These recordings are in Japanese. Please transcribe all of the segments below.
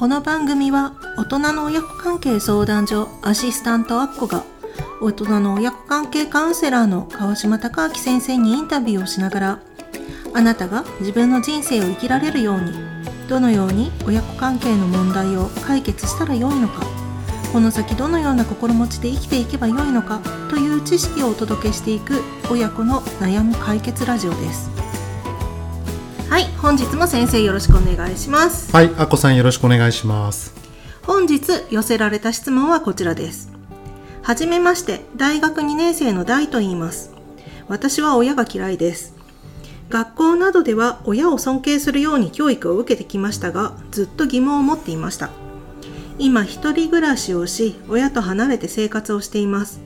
この番組は大人の親子関係相談所アシスタントアッコが大人の親子関係カウンセラーの川島隆明先生にインタビューをしながらあなたが自分の人生を生きられるようにどのように親子関係の問題を解決したらよいのかこの先どのような心持ちで生きていけばよいのかという知識をお届けしていく親子の悩み解決ラジオです。はい本日も先生よろしくお願いします。はい、あこさんよろしくお願いします。本日寄せられた質問はこちらです。はじめまして大学2年生の大と言います。私は親が嫌いです。学校などでは親を尊敬するように教育を受けてきましたがずっと疑問を持っていました。今一人暮らしをし親と離れて生活をしています。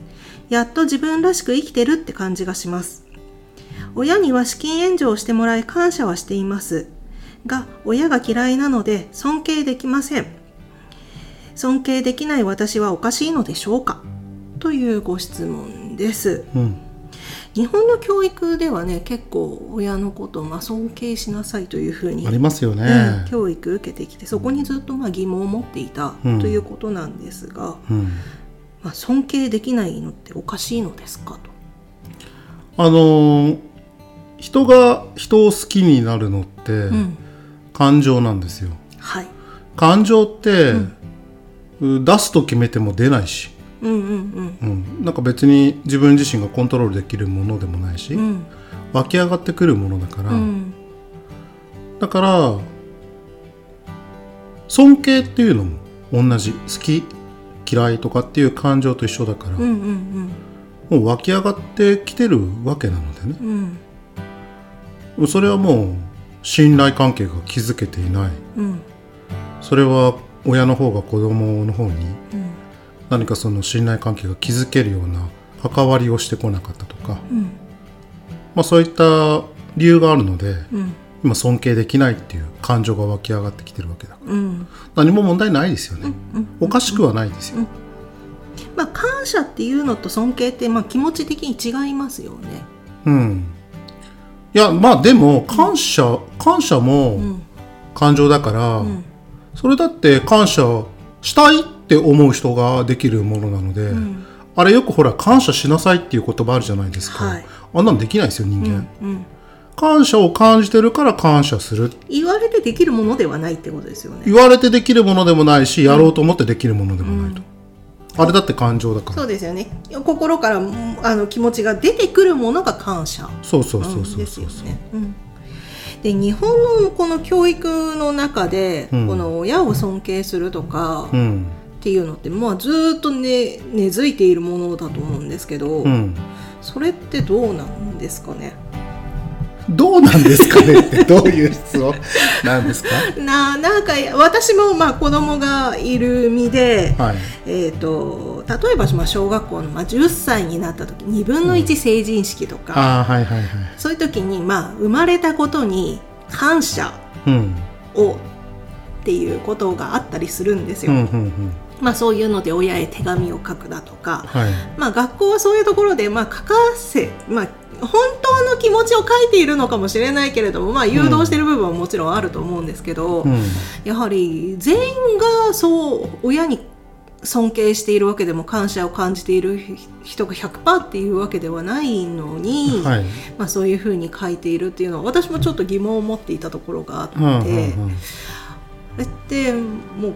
やっと自分らしく生きてるって感じがします親には資金援助をしてもらい感謝はしています。が親が嫌いなので尊敬できません。尊敬できない私はおかしいのでしょうか？というご質問です。うん、日本の教育ではね結構親のことをまあ尊敬しなさいというふうにありますよね。うん教育受けてきてそこにずっとまあ疑問を持っていたうん。ということなんですが、うん、まあ、尊敬できないのっておかしいのですか？と。あのー人が人を好きになるのってうん、感情なんですよ。はい、感情って、う出すと決めても出ないし、うんうんうん、なんか別に自分自身がコントロールできるものでもないし、うん。うん湧き上がってくるものだから、うん。だから尊敬っていうのも同じ。好き嫌いとかっていう感情と一緒だから、うんうんもう湧き上がってきてるわけなのでねそれはもう信頼関係が築けていない。うん。それは親の方が子供の方にうん。何かその信頼関係が築けるような関わりをしてこなかったとか、うん。まあ、そういった理由があるのでうん。今尊敬できないっていう感情が湧き上がってきてるわけだから。うん。何も問題ないですよね、うんおかしくはないですよ、まあ感謝っていうのと尊敬ってまあ気持ち的に違いますよね。うんいやまあでも感謝、感謝もうん感情だから、うん。それだって感謝したいって思う人ができるものなので、うん。あれよくほら感謝しなさいっていう言葉あるじゃないですか、はい。あんなのできないですよ人間、うん。感謝を感じてるから感謝する。言われてできるものではないってことですよね。言われてできるものでもないし、やろうと思ってできるものでもないと、あれだって感情だから。そうですよね。心からうんあの気持ちが出てくるものが感謝。そうそうそうそうそうすよね。うん。で日本のこの教育の中で、うん。この親を尊敬するとかっうん。ていうのって、まあ、ずっとね根付いているものだと思うんですけど、うん。それってどうなんですかねどうなんですかねってどういう質問なんですか？ななんか私もまあ子供がいる身で、はい。えー、と例えばまあ小学校のまあ10歳になった時2分の1成人式とか、ああはいはいはい。そういう時にまあ生まれたことに感謝うん。をっていうことがあったりするんですよ。うんうんうん。まあそういうので親へ手紙を書くだとか、はい。まあ学校はそういうところでまあ書かせまあ本当の気持ちを書いているのかもしれないけれども、まあ、誘導している部分はもちろんあると思うんですけど、うん。やはり全員がそう親に尊敬しているわけでも感謝を感じている人が100%っていうわけではないのに、はい。まあ、そういうふうに書いているっていうのは私もちょっと疑問を持っていたところがあって、うんうんうんあれってもう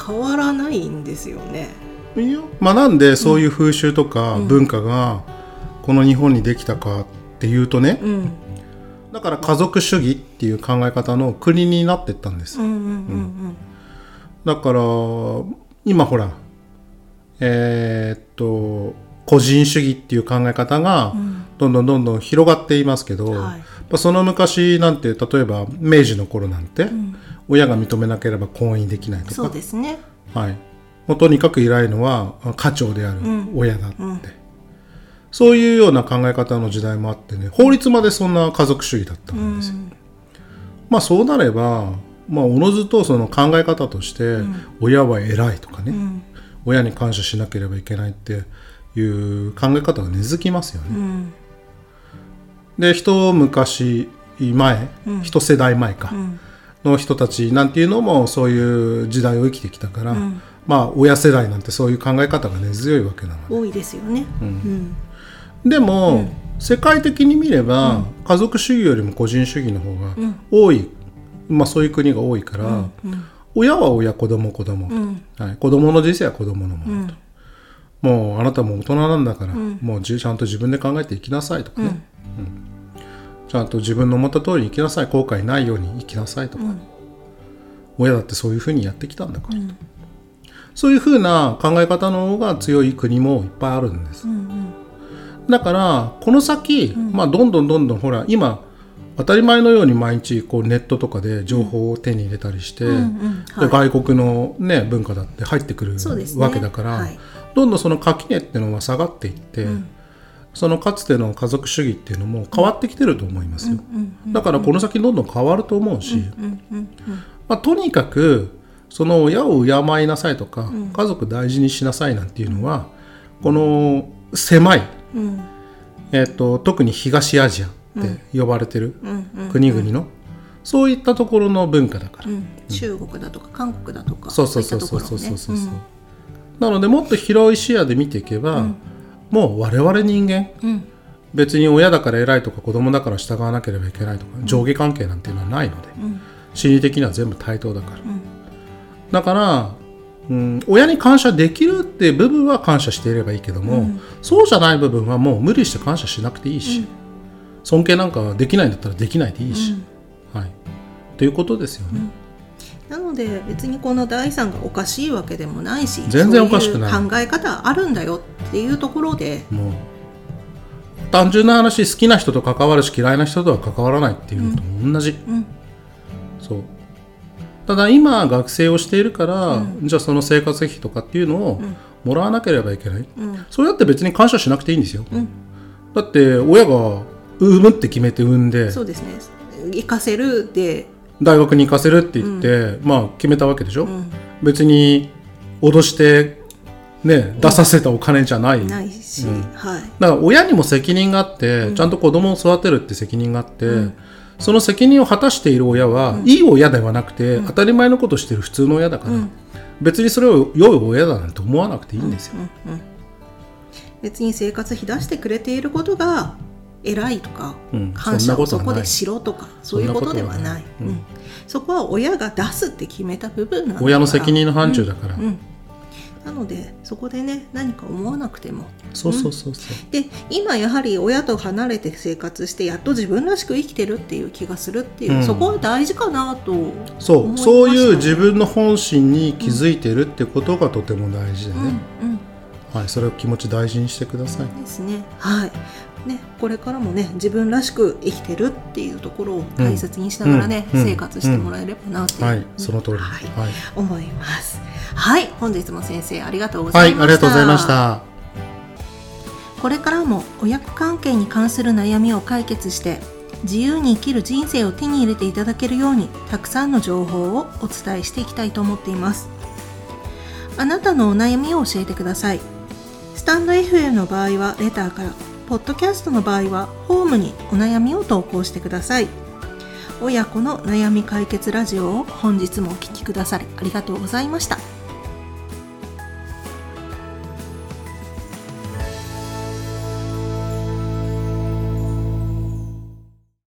変わらないんですよね。いやまあなんでそういう風習とかうん文化がこの日本にできたかっていうとね、うん。だから家族主義っていう考え方の国になってったんです。だから今ほらえーっと個人主義っていう考え方がうん。どんどんどんどん広がっていますけど、うんやはいその昔なんて例えば明治の頃なんて、うん。親が認めなければ婚姻できないとそうか、ですね。はい、もうとにかく偉いのは家長であるうん。親だって、うんそういうような考え方の時代もあってね法律までそんな家族主義だったうんですよ。まあそうなればまあおのずとその考え方として、親は偉いとかね、うん。親に感謝しなければいけないっていう考え方が根付きますよね。うん。で一昔前、うん。一世代前か、うん。の人たちなんていうのもそういう時代を生きてきたから、うん。まあ親世代なんてそういう考え方が根強いわけなので。多いですよね。うんでも、世界的に見れば、家族主義よりも個人主義の方が多い、まあそういう国が多いから、うん。親は親子供子供、うん。はい、子供の人生は子供のもの、うん。もうあなたも大人なんだから、ん。もうじちゃんと自分で考えて生きなさいとかね、うん。ちゃんと自分の思った通りに生きなさい。後悔ないように生きなさいとか、うん。親だってそういうふうにやってきたんだから、うん。そういうふうな考え方の方が強い国もいっぱいあるんです、うんだからこの先、まあ、どんどんどんどんほら今当たり前のように毎日こうネットとかで情報を手に入れたりして、外国の、ね、文化だって入ってくるね。わけだから、はい。どんどんその垣根っていうのは下がっていって、ん。そのかつての家族主義っていうのも変わってきてると思いますよ、うんうんだからこの先どんどん変わると思うし、うんうんまあ、とにかくその親を敬いなさいとか、家族大事にしなさいなんていうのはこの狭い、うん。うんえっと特に東アジアって呼ばれてる国々の、そういったところの文化だから、うん。中国だとか韓国だとかそうそうそうそうそうそうそう、なのでもっと広い視野で見ていけば、もう我々人間別に親だから偉いとか子供だから従わなければいけないとか、上下関係なんていうのはないので、うん。心理的には全部対等だから、ん。だから、うん、親に感謝できるっていう部分は感謝していればいいけども、そうじゃない部分はもう無理して感謝しなくていいし、尊敬なんかできないんだったらできないでいいし、はい。ということですよね、なので別にこの第三がおかしいわけでもないし全然おかしくない。考え方あるんだよっていうところで。もう単純な話好きな人と関わるし嫌いな人とは関わらないっていうのと同じ、ん。そうただ今学生をしているから、じゃあその生活費とかっていうのをもらわなければいけない、うん。それだって別に感謝しなくていいんですよ、だって親が産むって決めて産んでそうですね。行かせるで大学に行かせるって言って、まあ決めたわけでしょ、ん。別に脅してね出させたお金じゃない、ないし、はい。だから親にも責任があって、ちゃんと子供を育てるって責任があって、その責任を果たしている親は、いい親ではなくて、当たり前のことをしている普通の親だから、別にそれを良い親だなんて思わなくていいんですよ。別に生活費出してくれていることが偉いとか、うん。感謝をそこでしろとかそういうことではない。うん。そこは親が出すって決めた部分なんだ親の責任の範疇だから、うんなのでそこでね何か思わなくても。そうそうそうそう、で今やはり親と離れて生活してやっと自分らしく生きてるっていう気がするっていう、うん。そこは大事かなと思いましたそう。そういう自分の本心に気づいてるってことがとても大事でね、うんうんはい、それを気持ち大事にしてください。ですね。はい。ねこれからもね自分らしく生きてるっていうところを大切にしながらね、うん。うん。生活してもらえればなって、はい、その通り。ははい。い、思います。はい。本日も先生ありがとうごはい、ざいました、ありがとうございました。これからも親子関係に関する悩みを解決して自由に生きる人生を手に入れていただけるようにたくさんの情報をお伝えしていきたいと思っています。あなたのお悩みを教えてくださいスタンド FM の場合はレターからポッドキャストの場合はホームにお悩みを投稿してください。親子の悩み解決ラジオを本日もお聴きくださりありがとうございました。